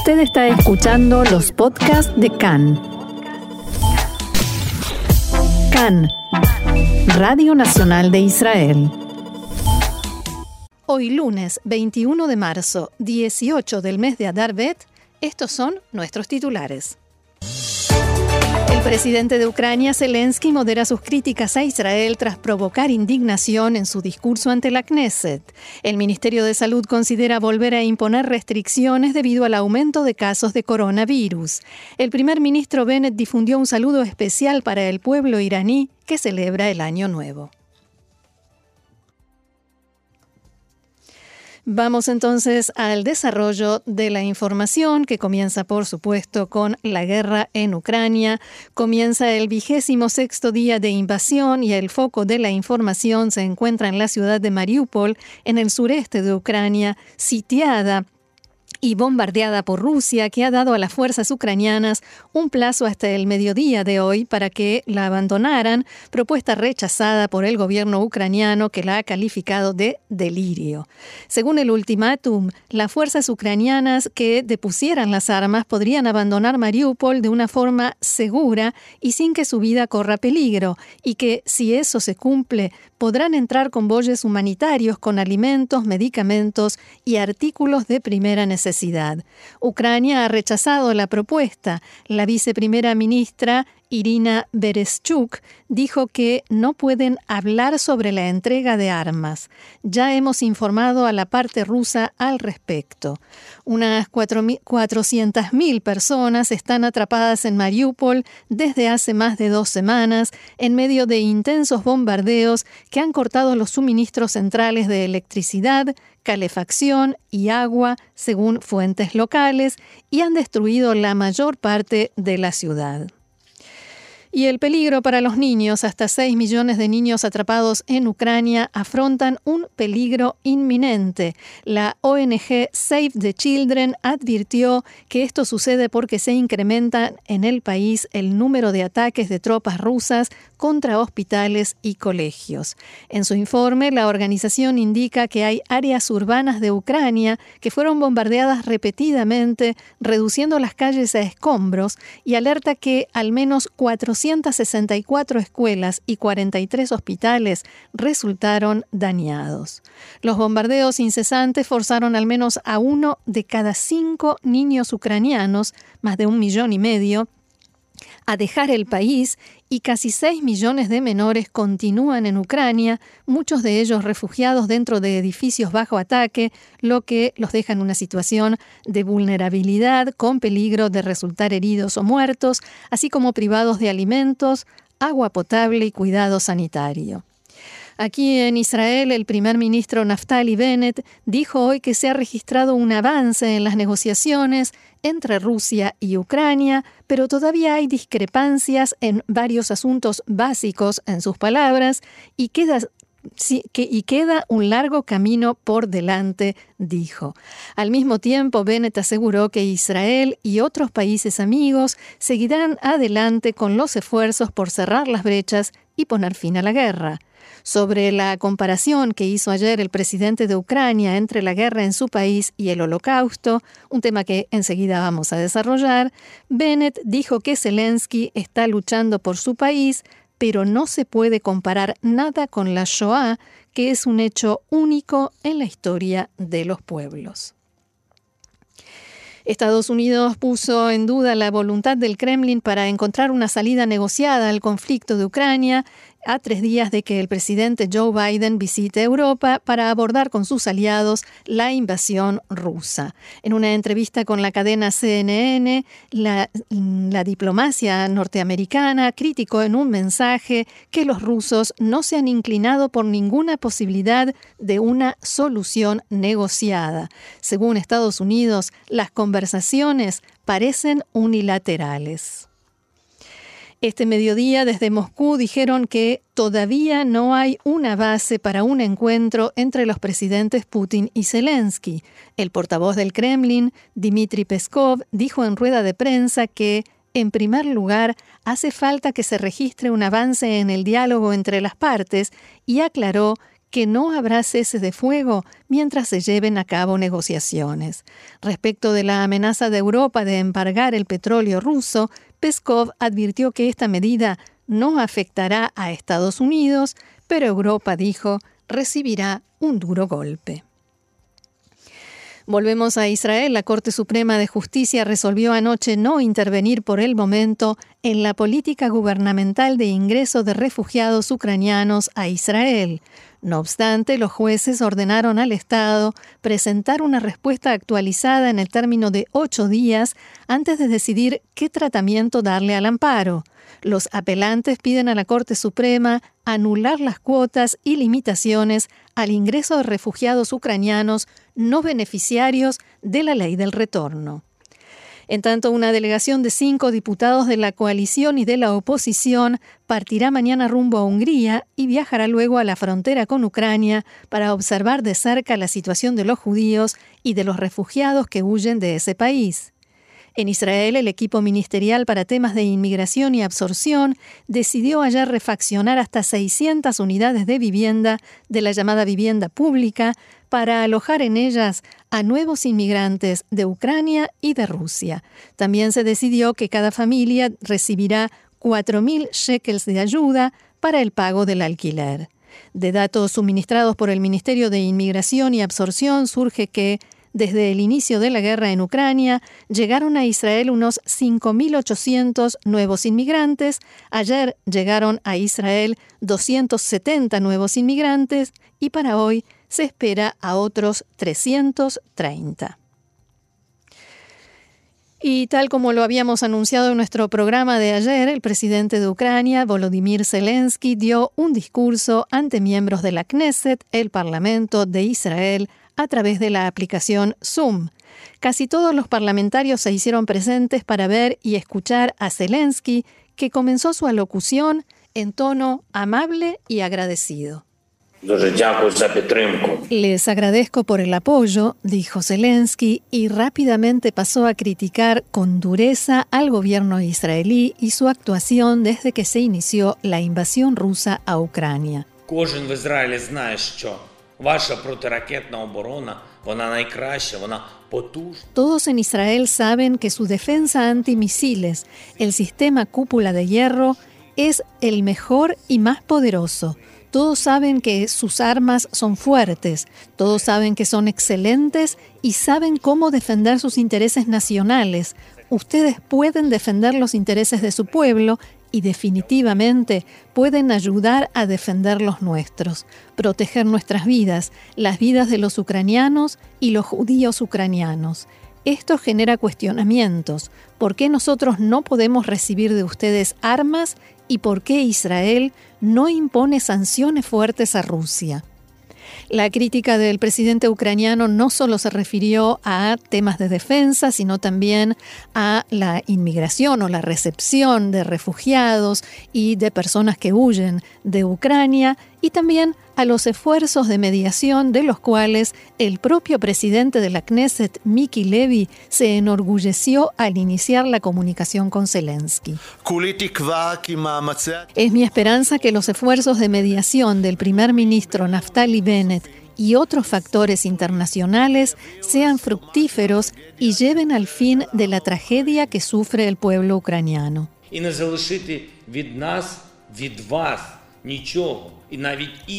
Usted está escuchando los podcasts de CAN. CAN, Radio Nacional de Israel. Hoy lunes 21 de marzo, 18 del mes de Adar Bet, estos son nuestros titulares. El presidente de Ucrania, Zelensky, modera sus críticas a Israel tras provocar indignación en su discurso ante la Knesset. El Ministerio de Salud considera volver a imponer restricciones debido al aumento de casos de coronavirus. El primer ministro Bennett difundió un saludo especial para el pueblo iraní que celebra el Año Nuevo. Vamos entonces al desarrollo de la información que comienza, por supuesto, con la guerra en Ucrania. Comienza el vigésimo sexto día de invasión y el foco de la información se encuentra en la ciudad de Mariupol, en el sureste de Ucrania, sitiada y bombardeada por Rusia, que ha dado a las fuerzas ucranianas un plazo hasta el mediodía de hoy para que la abandonaran, propuesta rechazada por el gobierno ucraniano que la ha calificado de delirio. Según el ultimátum, las fuerzas ucranianas que depusieran las armas podrían abandonar Mariupol de una forma segura y sin que su vida corra peligro, y que, si eso se cumple, podrán entrar convoyes humanitarios con alimentos, medicamentos y artículos de primera necesidad. Ucrania ha rechazado la propuesta. La viceprimera ministra Irina Bereschuk, dijo que no pueden hablar sobre la entrega de armas. Ya hemos informado a la parte rusa al respecto. Unas 400.000 personas están atrapadas en Mariupol desde hace más de dos semanas en medio de intensos bombardeos que han cortado los suministros centrales de electricidad, calefacción y agua, según fuentes locales, y han destruido la mayor parte de la ciudad. Y el peligro para los niños, hasta 6 millones de niños atrapados en Ucrania afrontan un peligro inminente. La ONG Save the Children advirtió que esto sucede porque se incrementa en el país el número de ataques de tropas rusas contra hospitales y colegios. En su informe, la organización indica que hay áreas urbanas de Ucrania que fueron bombardeadas repetidamente, reduciendo las calles a escombros, y alerta que al menos 400 264 escuelas y 43 hospitales resultaron dañados. Los bombardeos incesantes forzaron al menos a uno de cada cinco niños ucranianos, más de un millón y medio, a dejar el país y casi 6 millones de menores continúan en Ucrania, muchos de ellos refugiados dentro de edificios bajo ataque, lo que los deja en una situación de vulnerabilidad con peligro de resultar heridos o muertos, así como privados de alimentos, agua potable y cuidado sanitario. Aquí en Israel, el primer ministro Naftali Bennett dijo hoy que se ha registrado un avance en las negociaciones entre Rusia y Ucrania, pero todavía hay discrepancias en varios asuntos básicos, en sus palabras, y queda y queda un largo camino por delante, dijo. Al mismo tiempo, Bennett aseguró que Israel y otros países amigos seguirán adelante con los esfuerzos por cerrar las brechas y poner fin a la guerra. Sobre la comparación que hizo ayer el presidente de Ucrania entre la guerra en su país y el holocausto, un tema que enseguida vamos a desarrollar, Bennett dijo que Zelensky está luchando por su país, pero no se puede comparar nada con la Shoah, que es un hecho único en la historia de los pueblos. Estados Unidos puso en duda la voluntad del Kremlin para encontrar una salida negociada al conflicto de Ucrania a tres días de que el presidente Joe Biden visite Europa para abordar con sus aliados la invasión rusa. En una entrevista con la cadena CNN, la, la, diplomacia norteamericana criticó en un mensaje que los rusos no se han inclinado por ninguna posibilidad de una solución negociada. Según Estados Unidos, las conversaciones parecen unilaterales. Este mediodía desde Moscú dijeron que todavía no hay una base para un encuentro entre los presidentes Putin y Zelensky. El portavoz del Kremlin, Dmitry Peskov, dijo en rueda de prensa que, en primer lugar, hace falta que se registre un avance en el diálogo entre las partes y aclaró que no habrá cese de fuego mientras se lleven a cabo negociaciones. Respecto de la amenaza de Europa de embargar el petróleo ruso, Peskov advirtió que esta medida no afectará a Estados Unidos, pero Europa, dijo, recibirá un duro golpe. Volvemos a Israel. La Corte Suprema de Justicia resolvió anoche no intervenir por el momento en la política gubernamental de ingreso de refugiados ucranianos a Israel. No obstante, los jueces ordenaron al Estado presentar una respuesta actualizada en el término de ocho días antes de decidir qué tratamiento darle al amparo. Los apelantes piden a la Corte Suprema anular las cuotas y limitaciones al ingreso de refugiados ucranianos no beneficiarios de la ley del retorno. En tanto, una delegación de cinco diputados de la coalición y de la oposición partirá mañana rumbo a Hungría y viajará luego a la frontera con Ucrania para observar de cerca la situación de los judíos y de los refugiados que huyen de ese país. En Israel, el equipo ministerial para temas de inmigración y absorción decidió ayer refaccionar hasta 600 unidades de vivienda de la llamada vivienda pública para alojar en ellas a nuevos inmigrantes de Ucrania y de Rusia. También se decidió que cada familia recibirá 4.000 shekels de ayuda para el pago del alquiler. De datos suministrados por el Ministerio de Inmigración y Absorción surge que desde el inicio de la guerra en Ucrania, llegaron a Israel unos 5.800 nuevos inmigrantes. Ayer llegaron a Israel 270 nuevos inmigrantes y para hoy se espera a otros 330. Y tal como lo habíamos anunciado en nuestro programa de ayer, el presidente de Ucrania, Volodymyr Zelensky, dio un discurso ante miembros de la Knesset, el Parlamento de Israel, a través de la aplicación Zoom. Casi todos los parlamentarios se hicieron presentes para ver y escuchar a Zelensky, que comenzó su alocución en tono amable y agradecido. Les agradezco por el apoyo, dijo Zelensky, y rápidamente pasó a criticar con dureza al gobierno israelí y su actuación desde que se inició la invasión rusa a Ucrania. Todos en Israel saben que su defensa antimisiles, el sistema cúpula de hierro, es el mejor y más poderoso. Todos saben que sus armas son fuertes, todos saben que son excelentes y saben cómo defender sus intereses nacionales. Ustedes pueden defender los intereses de su pueblo y definitivamente pueden ayudar a defender los nuestros, proteger nuestras vidas, las vidas de los ucranianos y los judíos ucranianos. Esto genera cuestionamientos. ¿Por qué nosotros no podemos recibir de ustedes armas y por qué Israel no impone sanciones fuertes a Rusia. La crítica del presidente ucraniano no solo se refirió a temas de defensa, sino también a la inmigración o la recepción de refugiados y de personas que huyen de Ucrania y también a los esfuerzos de mediación de los cuales el propio presidente de la Knesset, Miki Levy, se enorgulleció al iniciar la comunicación con Zelensky. Es mi esperanza que los esfuerzos de mediación del primer ministro Naftali Bennett y otros factores internacionales sean fructíferos y lleven al fin de la tragedia que sufre el pueblo ucraniano.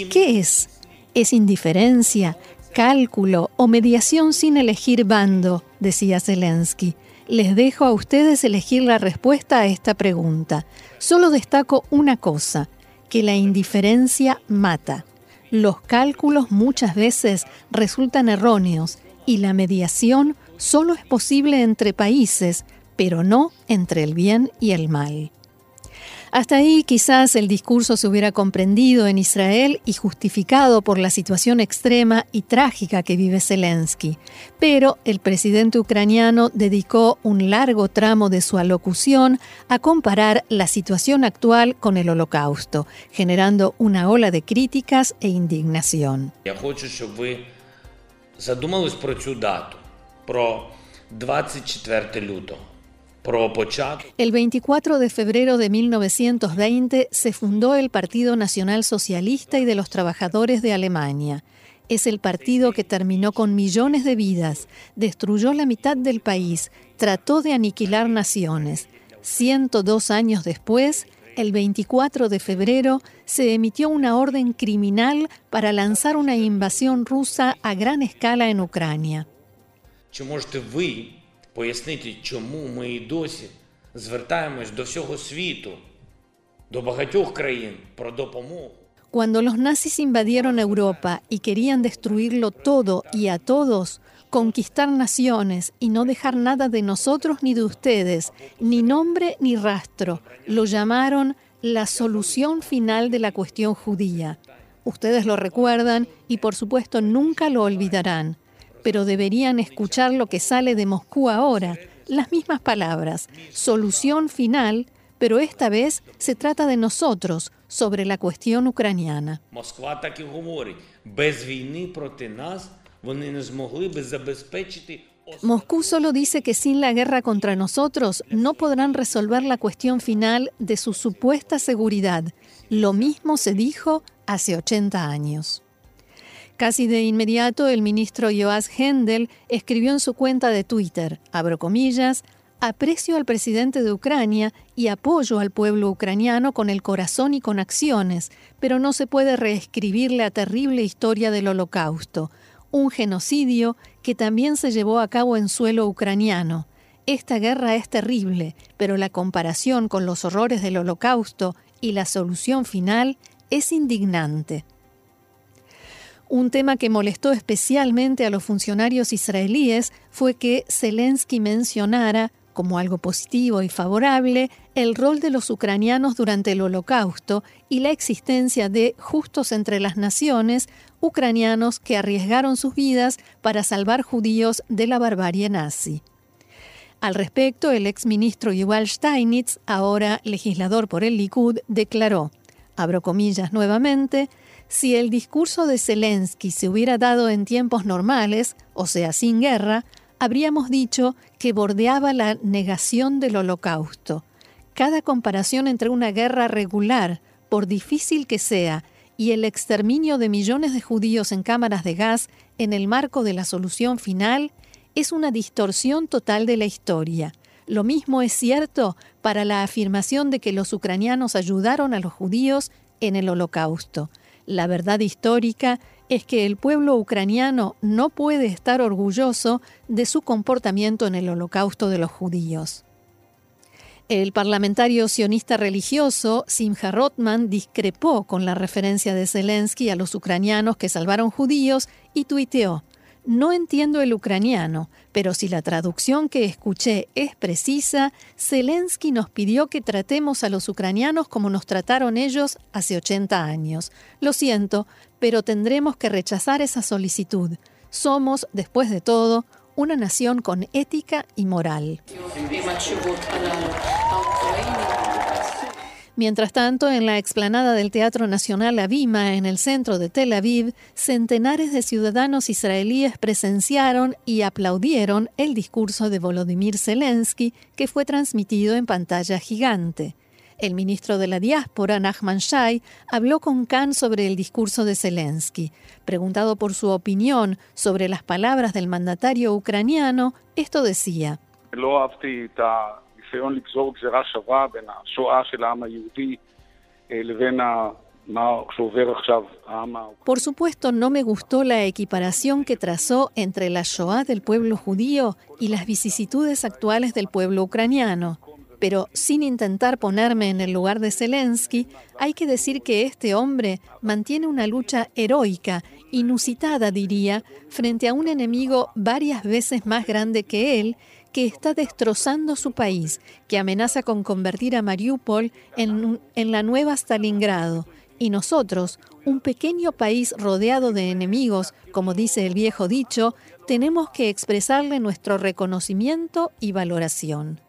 ¿Qué es? ¿Es indiferencia, cálculo o mediación sin elegir bando? decía Zelensky. Les dejo a ustedes elegir la respuesta a esta pregunta. Solo destaco una cosa, que la indiferencia mata. Los cálculos muchas veces resultan erróneos y la mediación solo es posible entre países, pero no entre el bien y el mal. Hasta ahí quizás el discurso se hubiera comprendido en Israel y justificado por la situación extrema y trágica que vive Zelensky, pero el presidente ucraniano dedicó un largo tramo de su alocución a comparar la situación actual con el holocausto, generando una ola de críticas e indignación. задумались про цю дату, про 24 лютого. El 24 de febrero de 1920 se fundó el Partido Nacional Socialista y de los Trabajadores de Alemania. Es el partido que terminó con millones de vidas, destruyó la mitad del país, trató de aniquilar naciones. 102 años después, el 24 de febrero, se emitió una orden criminal para lanzar una invasión rusa a gran escala en Ucrania. Cuando los nazis invadieron Europa y querían destruirlo todo y a todos, conquistar naciones y no dejar nada de nosotros ni de ustedes, ni nombre ni rastro, lo llamaron la solución final de la cuestión judía. Ustedes lo recuerdan y por supuesto nunca lo olvidarán, pero deberían escuchar lo que sale de Moscú ahora, las mismas palabras, solución final, pero esta vez se trata de nosotros sobre la cuestión ucraniana. Moscú solo dice que sin la guerra contra nosotros no podrán resolver la cuestión final de su supuesta seguridad. Lo mismo se dijo hace 80 años. Casi de inmediato, el ministro Joas Hendel escribió en su cuenta de Twitter, abro comillas, aprecio al presidente de Ucrania y apoyo al pueblo ucraniano con el corazón y con acciones, pero no se puede reescribir la terrible historia del holocausto un genocidio que también se llevó a cabo en suelo ucraniano. Esta guerra es terrible, pero la comparación con los horrores del holocausto y la solución final es indignante. Un tema que molestó especialmente a los funcionarios israelíes fue que Zelensky mencionara como algo positivo y favorable el rol de los ucranianos durante el holocausto y la existencia de justos entre las naciones ucranianos que arriesgaron sus vidas para salvar judíos de la barbarie nazi. Al respecto, el exministro Yuval Steinitz, ahora legislador por el Likud, declaró, abro comillas nuevamente, si el discurso de Zelensky se hubiera dado en tiempos normales, o sea, sin guerra, habríamos dicho que bordeaba la negación del holocausto. Cada comparación entre una guerra regular, por difícil que sea, y el exterminio de millones de judíos en cámaras de gas en el marco de la solución final es una distorsión total de la historia. Lo mismo es cierto para la afirmación de que los ucranianos ayudaron a los judíos en el holocausto. La verdad histórica es que el pueblo ucraniano no puede estar orgulloso de su comportamiento en el holocausto de los judíos. El parlamentario sionista religioso Simcha Rotman discrepó con la referencia de Zelensky a los ucranianos que salvaron judíos y tuiteó, no entiendo el ucraniano, pero si la traducción que escuché es precisa, Zelensky nos pidió que tratemos a los ucranianos como nos trataron ellos hace 80 años. Lo siento, pero tendremos que rechazar esa solicitud. Somos, después de todo, una nación con ética y moral. Mientras tanto, en la explanada del Teatro Nacional Abima, en el centro de Tel Aviv, centenares de ciudadanos israelíes presenciaron y aplaudieron el discurso de Volodymyr Zelensky, que fue transmitido en pantalla gigante. El ministro de la Diáspora, Nachman Shai, habló con Khan sobre el discurso de Zelensky. Preguntado por su opinión sobre las palabras del mandatario ucraniano, esto decía. Por supuesto, no me gustó la equiparación que trazó entre la Shoah del pueblo judío y las vicisitudes actuales del pueblo ucraniano. Pero sin intentar ponerme en el lugar de Zelensky, hay que decir que este hombre mantiene una lucha heroica, inusitada diría, frente a un enemigo varias veces más grande que él que está destrozando su país, que amenaza con convertir a Mariupol en, en la nueva Stalingrado. Y nosotros, un pequeño país rodeado de enemigos, como dice el viejo dicho, tenemos que expresarle nuestro reconocimiento y valoración.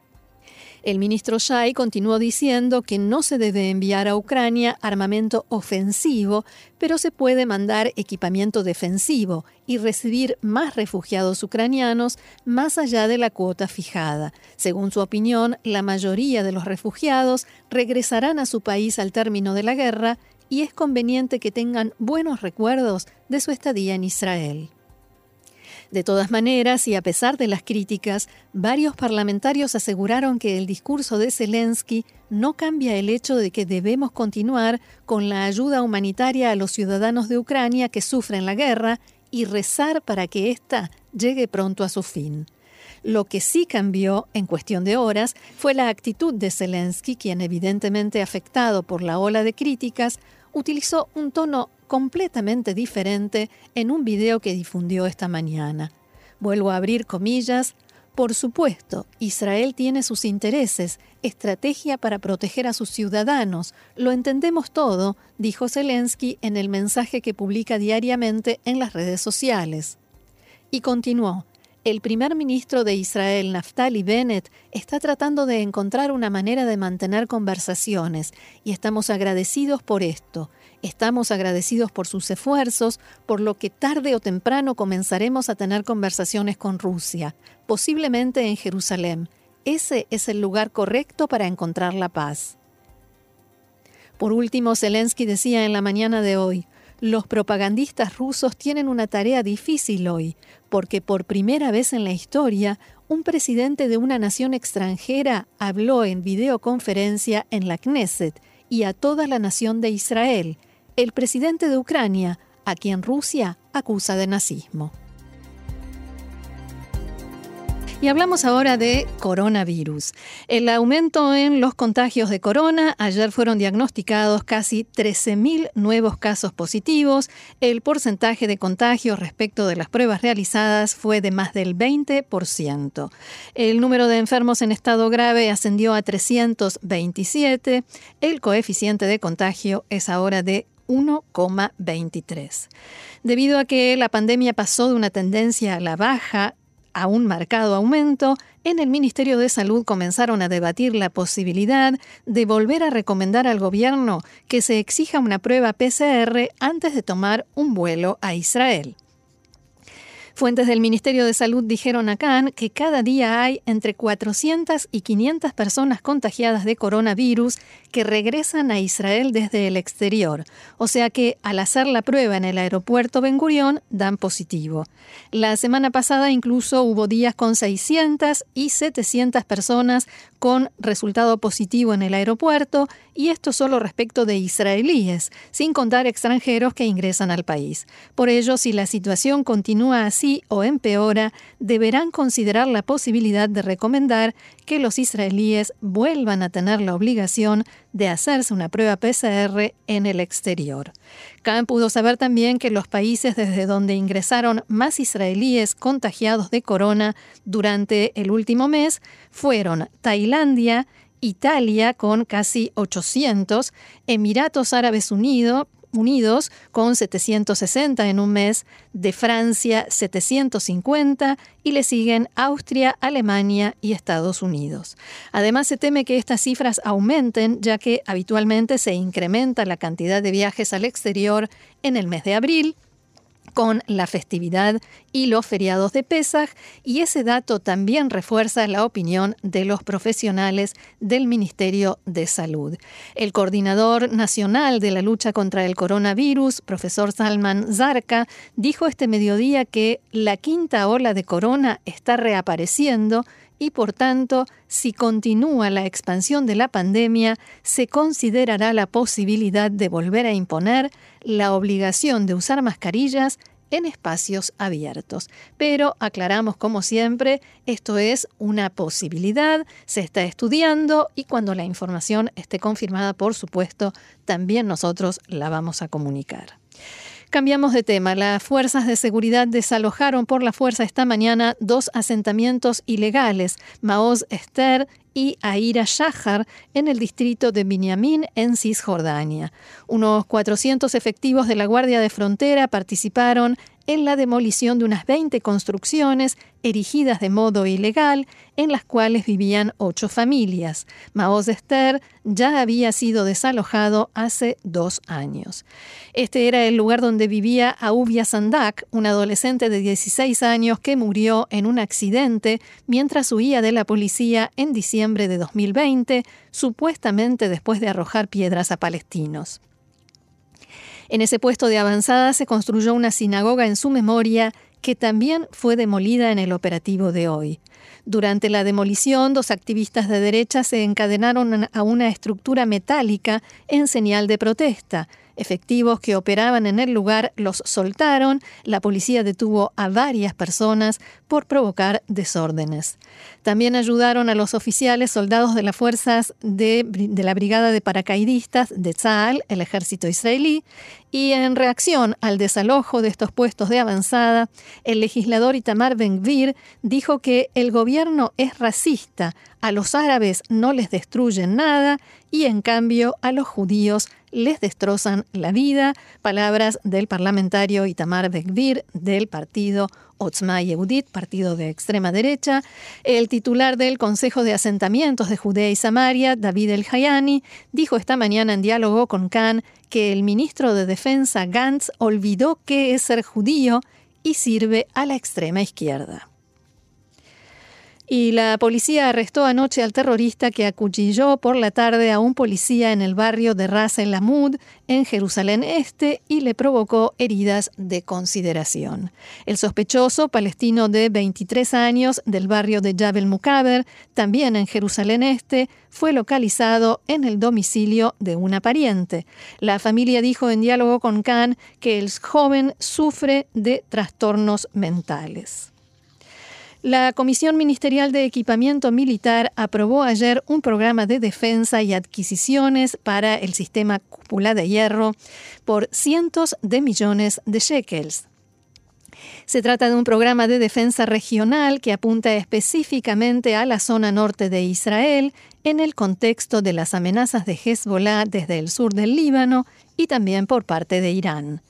El ministro Shai continuó diciendo que no se debe enviar a Ucrania armamento ofensivo, pero se puede mandar equipamiento defensivo y recibir más refugiados ucranianos más allá de la cuota fijada. Según su opinión, la mayoría de los refugiados regresarán a su país al término de la guerra y es conveniente que tengan buenos recuerdos de su estadía en Israel. De todas maneras, y a pesar de las críticas, varios parlamentarios aseguraron que el discurso de Zelensky no cambia el hecho de que debemos continuar con la ayuda humanitaria a los ciudadanos de Ucrania que sufren la guerra y rezar para que ésta llegue pronto a su fin. Lo que sí cambió en cuestión de horas fue la actitud de Zelensky, quien evidentemente afectado por la ola de críticas, utilizó un tono completamente diferente en un video que difundió esta mañana. Vuelvo a abrir comillas. Por supuesto, Israel tiene sus intereses, estrategia para proteger a sus ciudadanos, lo entendemos todo, dijo Zelensky en el mensaje que publica diariamente en las redes sociales. Y continuó, el primer ministro de Israel, Naftali Bennett, está tratando de encontrar una manera de mantener conversaciones y estamos agradecidos por esto. Estamos agradecidos por sus esfuerzos, por lo que tarde o temprano comenzaremos a tener conversaciones con Rusia, posiblemente en Jerusalén. Ese es el lugar correcto para encontrar la paz. Por último, Zelensky decía en la mañana de hoy, los propagandistas rusos tienen una tarea difícil hoy, porque por primera vez en la historia, un presidente de una nación extranjera habló en videoconferencia en la Knesset y a toda la nación de Israel, el presidente de Ucrania, a quien Rusia acusa de nazismo. Y hablamos ahora de coronavirus. El aumento en los contagios de corona, ayer fueron diagnosticados casi 13.000 nuevos casos positivos. El porcentaje de contagios respecto de las pruebas realizadas fue de más del 20%. El número de enfermos en estado grave ascendió a 327. El coeficiente de contagio es ahora de 1,23. Debido a que la pandemia pasó de una tendencia a la baja a un marcado aumento, en el Ministerio de Salud comenzaron a debatir la posibilidad de volver a recomendar al gobierno que se exija una prueba PCR antes de tomar un vuelo a Israel. Fuentes del Ministerio de Salud dijeron a que cada día hay entre 400 y 500 personas contagiadas de coronavirus que regresan a Israel desde el exterior, o sea que al hacer la prueba en el aeropuerto Ben Gurion dan positivo. La semana pasada incluso hubo días con 600 y 700 personas con resultado positivo en el aeropuerto y esto solo respecto de israelíes, sin contar extranjeros que ingresan al país. Por ello, si la situación continúa así o empeora, deberán considerar la posibilidad de recomendar que los israelíes vuelvan a tener la obligación de hacerse una prueba PCR en el exterior. Khan pudo saber también que los países desde donde ingresaron más israelíes contagiados de corona durante el último mes fueron Tailandia, Italia con casi 800, Emiratos Árabes Unidos, Unidos con 760 en un mes, de Francia 750 y le siguen Austria, Alemania y Estados Unidos. Además se teme que estas cifras aumenten ya que habitualmente se incrementa la cantidad de viajes al exterior en el mes de abril con la festividad y los feriados de Pesaj, y ese dato también refuerza la opinión de los profesionales del Ministerio de Salud. El coordinador nacional de la lucha contra el coronavirus, profesor Salman Zarka, dijo este mediodía que la quinta ola de corona está reapareciendo y por tanto, si continúa la expansión de la pandemia, se considerará la posibilidad de volver a imponer la obligación de usar mascarillas en espacios abiertos. Pero aclaramos como siempre, esto es una posibilidad, se está estudiando y cuando la información esté confirmada, por supuesto, también nosotros la vamos a comunicar. Cambiamos de tema. Las fuerzas de seguridad desalojaron por la fuerza esta mañana dos asentamientos ilegales, Maoz Esther y Aira Shahar, en el distrito de Binyamin, en Cisjordania. Unos 400 efectivos de la Guardia de Frontera participaron en la demolición de unas 20 construcciones erigidas de modo ilegal en las cuales vivían ocho familias. Maoz Esther ya había sido desalojado hace dos años. Este era el lugar donde vivía Aubia Sandak, un adolescente de 16 años que murió en un accidente mientras huía de la policía en diciembre de 2020, supuestamente después de arrojar piedras a palestinos. En ese puesto de avanzada se construyó una sinagoga en su memoria que también fue demolida en el operativo de hoy. Durante la demolición, dos activistas de derecha se encadenaron a una estructura metálica en señal de protesta. Efectivos que operaban en el lugar los soltaron. La policía detuvo a varias personas por provocar desórdenes. También ayudaron a los oficiales soldados de las fuerzas de, la Brigada de Paracaidistas de Tzal, el ejército israelí, y en reacción al desalojo de estos puestos de avanzada, el legislador Itamar Ben-Gvir dijo que el gobierno es racista, a los árabes no les destruyen nada y en cambio a los judíos les destrozan la vida. Palabras del parlamentario Itamar Ben-Gvir del partido Otzma Yehudit, partido de extrema derecha. El titular del Consejo de Asentamientos de Judea y Samaria, David El Hayani, dijo esta mañana en diálogo con Khan que el ministro de Defensa Gantz olvidó qué es ser judío y sirve a la extrema izquierda. Y la policía arrestó anoche al terrorista que acuchilló por la tarde a un policía en el barrio de Ras el Lamud, en Jerusalén Este, y le provocó heridas de consideración. El sospechoso, palestino de 23 años, del barrio de Jabel Mukaber, también en Jerusalén Este, fue localizado en el domicilio de una pariente. La familia dijo en diálogo con Khan que el joven sufre de trastornos mentales. La Comisión Ministerial de Equipamiento Militar aprobó ayer un programa de defensa y adquisiciones para el sistema cúpula de hierro por cientos de millones de shekels. Se trata de un programa de defensa regional que apunta específicamente a la zona norte de Israel en el contexto de las amenazas de Hezbollah desde el sur del Líbano y también por parte de Irán.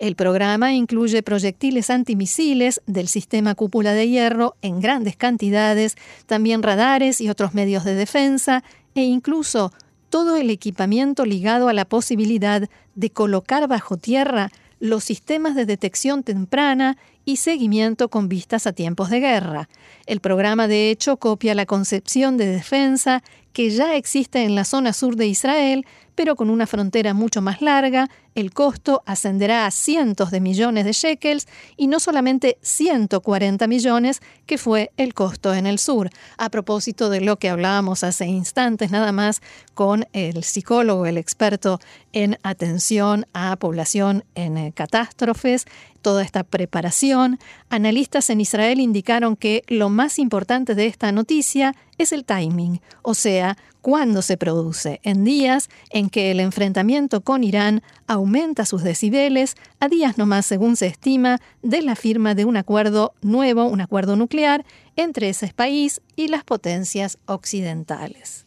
El programa incluye proyectiles antimisiles del sistema cúpula de hierro en grandes cantidades, también radares y otros medios de defensa, e incluso todo el equipamiento ligado a la posibilidad de colocar bajo tierra los sistemas de detección temprana y seguimiento con vistas a tiempos de guerra. El programa, de hecho, copia la concepción de defensa que ya existe en la zona sur de Israel, pero con una frontera mucho más larga, el costo ascenderá a cientos de millones de shekels y no solamente 140 millones, que fue el costo en el sur. A propósito de lo que hablábamos hace instantes nada más con el psicólogo, el experto en atención a población en eh, catástrofes, toda esta preparación, analistas en Israel indicaron que lo más importante de esta noticia es el timing, o sea, cuándo se produce, en días en que el enfrentamiento con Irán aumenta sus decibeles, a días nomás, según se estima, de la firma de un acuerdo nuevo, un acuerdo nuclear, entre ese país y las potencias occidentales.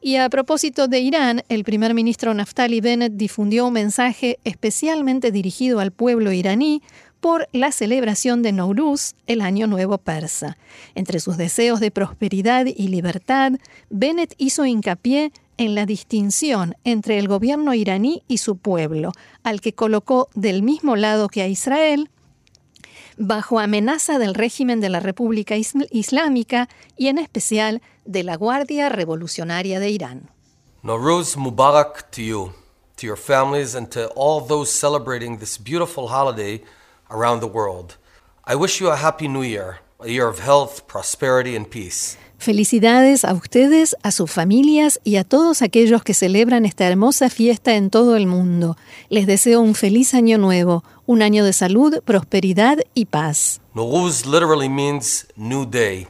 Y a propósito de Irán, el primer ministro Naftali Bennett difundió un mensaje especialmente dirigido al pueblo iraní por la celebración de Nowruz, el Año Nuevo Persa. Entre sus deseos de prosperidad y libertad, Bennett hizo hincapié en la distinción entre el gobierno iraní y su pueblo, al que colocó del mismo lado que a Israel, bajo amenaza del régimen de la República Islámica y en especial de la Guardia Revolucionaria de Irán. Nowruz Mubarak to you, to your families and to all those celebrating this beautiful holiday around the world. I wish you a happy new year, a year of health, prosperity and peace. Felicidades a ustedes, a sus familias y a todos aquellos que celebran esta hermosa fiesta en todo el mundo. Les deseo un feliz año nuevo, un año de salud, prosperidad y paz. Nowruz literally means new day.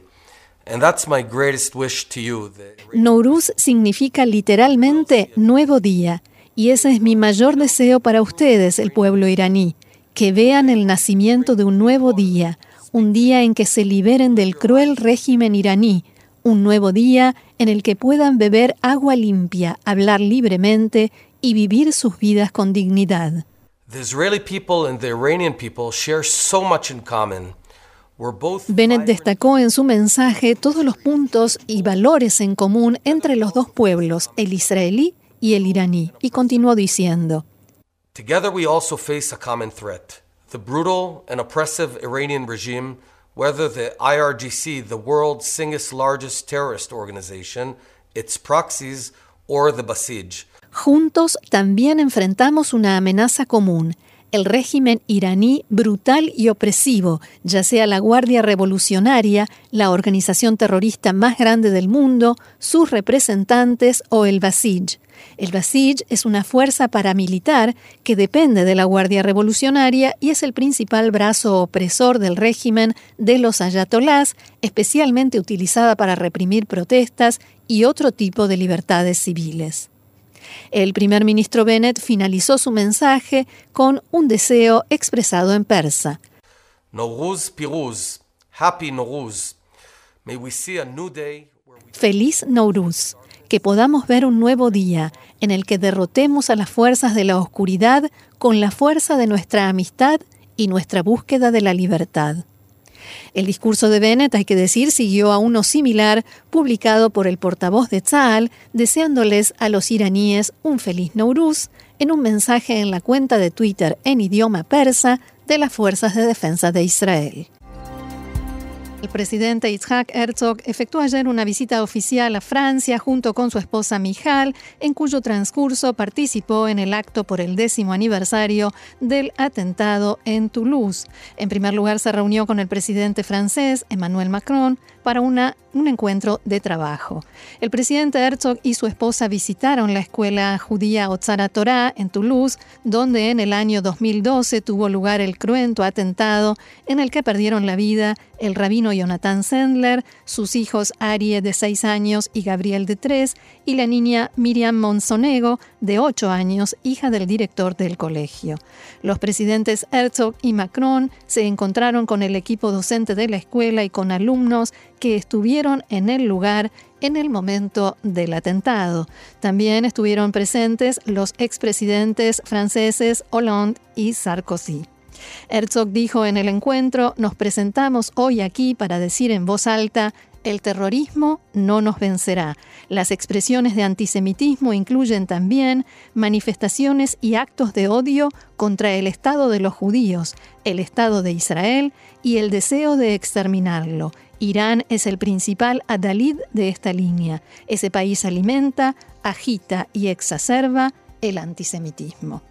Nowruz significa literalmente nuevo día, y ese es mi mayor deseo para ustedes, el pueblo iraní, que vean el nacimiento de un nuevo día, un día en que se liberen del cruel régimen iraní, un nuevo día en el que puedan beber agua limpia, hablar libremente y vivir sus vidas con dignidad. The Israeli people and the Iranian people share so much in common. Bennett destacó en su mensaje todos los puntos y valores en común entre los dos pueblos, el israelí y el iraní, y continuó diciendo, Together we also face a common threat. The brutal and oppressive Iranian regime, whether the IRGC, the world's single largest terrorist organization, its proxies, or the Basij. Juntos también enfrentamos una amenaza común, el régimen iraní brutal y opresivo, ya sea la Guardia Revolucionaria, la organización terrorista más grande del mundo, sus representantes o el Basij. El Basij es una fuerza paramilitar que depende de la Guardia Revolucionaria y es el principal brazo opresor del régimen de los ayatolás, especialmente utilizada para reprimir protestas y otro tipo de libertades civiles. El primer ministro Bennett finalizó su mensaje con un deseo expresado en persa. Feliz Nowruz, que podamos ver un nuevo día en el que derrotemos a las fuerzas de la oscuridad con la fuerza de nuestra amistad y nuestra búsqueda de la libertad. El discurso de Bennett, hay que decir, siguió a uno similar publicado por el portavoz de Tzal, deseándoles a los iraníes un feliz Nowruz en un mensaje en la cuenta de Twitter en idioma persa de las Fuerzas de Defensa de Israel. El presidente Itzhak Herzog efectuó ayer una visita oficial a Francia junto con su esposa Mijal, en cuyo transcurso participó en el acto por el décimo aniversario del atentado en Toulouse. En primer lugar, se reunió con el presidente francés Emmanuel Macron para una, un encuentro de trabajo. El presidente Herzog y su esposa visitaron la escuela judía Otzara Torah en Toulouse, donde en el año 2012 tuvo lugar el cruento atentado en el que perdieron la vida el rabino Jonathan Sendler, sus hijos Arie de 6 años y Gabriel de 3, y la niña Miriam Monsonego de 8 años, hija del director del colegio. Los presidentes Herzog y Macron se encontraron con el equipo docente de la escuela y con alumnos que estuvieron en el lugar en el momento del atentado. También estuvieron presentes los expresidentes franceses Hollande y Sarkozy. Herzog dijo en el encuentro, nos presentamos hoy aquí para decir en voz alta, el terrorismo no nos vencerá. Las expresiones de antisemitismo incluyen también manifestaciones y actos de odio contra el Estado de los judíos, el Estado de Israel y el deseo de exterminarlo. Irán es el principal adalid de esta línea. Ese país alimenta, agita y exacerba el antisemitismo.